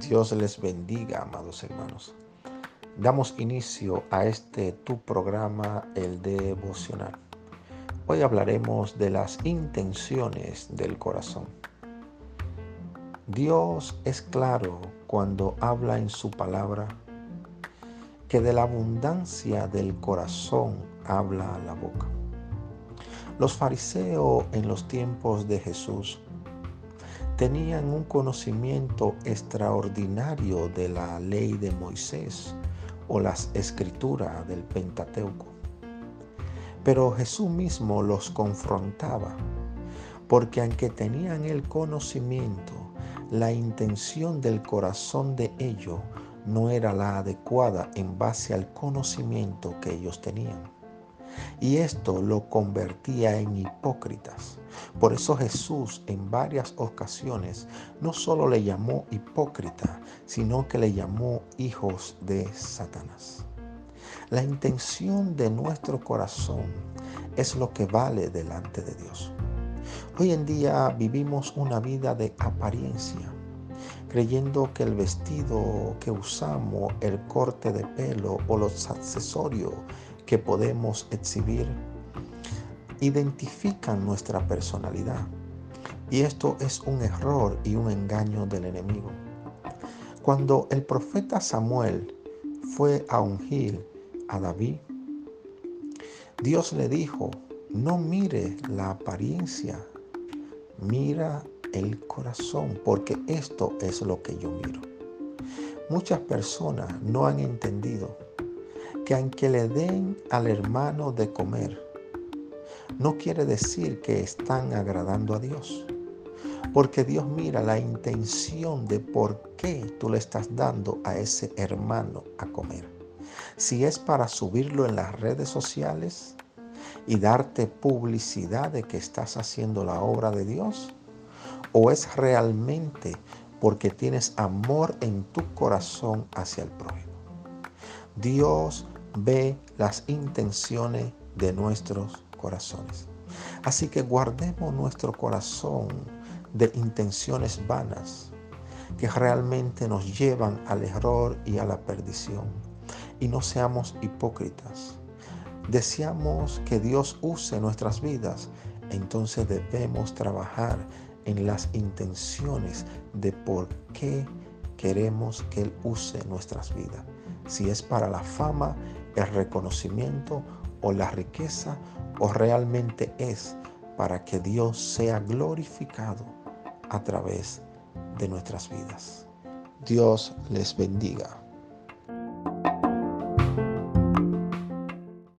Dios les bendiga, amados hermanos. Damos inicio a este tu programa, el devocional. Hoy hablaremos de las intenciones del corazón. Dios es claro cuando habla en su palabra que de la abundancia del corazón habla la boca. Los fariseos en los tiempos de Jesús tenían un conocimiento extraordinario de la ley de Moisés o las escrituras del Pentateuco. Pero Jesús mismo los confrontaba, porque aunque tenían el conocimiento, la intención del corazón de ellos no era la adecuada en base al conocimiento que ellos tenían y esto lo convertía en hipócritas. Por eso Jesús en varias ocasiones no solo le llamó hipócrita, sino que le llamó hijos de Satanás. La intención de nuestro corazón es lo que vale delante de Dios. Hoy en día vivimos una vida de apariencia, creyendo que el vestido que usamos, el corte de pelo o los accesorios que podemos exhibir identifican nuestra personalidad. Y esto es un error y un engaño del enemigo. Cuando el profeta Samuel fue a ungir a David, Dios le dijo, no mire la apariencia, mira el corazón, porque esto es lo que yo miro. Muchas personas no han entendido que aunque le den al hermano de comer, no quiere decir que están agradando a Dios. Porque Dios mira la intención de por qué tú le estás dando a ese hermano a comer. Si es para subirlo en las redes sociales y darte publicidad de que estás haciendo la obra de Dios, o es realmente porque tienes amor en tu corazón hacia el prójimo. Dios ve las intenciones de nuestros corazones. Así que guardemos nuestro corazón de intenciones vanas que realmente nos llevan al error y a la perdición. Y no seamos hipócritas. Deseamos que Dios use nuestras vidas, entonces debemos trabajar en las intenciones de por qué queremos que Él use nuestras vidas. Si es para la fama, el reconocimiento o la riqueza o realmente es para que Dios sea glorificado a través de nuestras vidas. Dios les bendiga.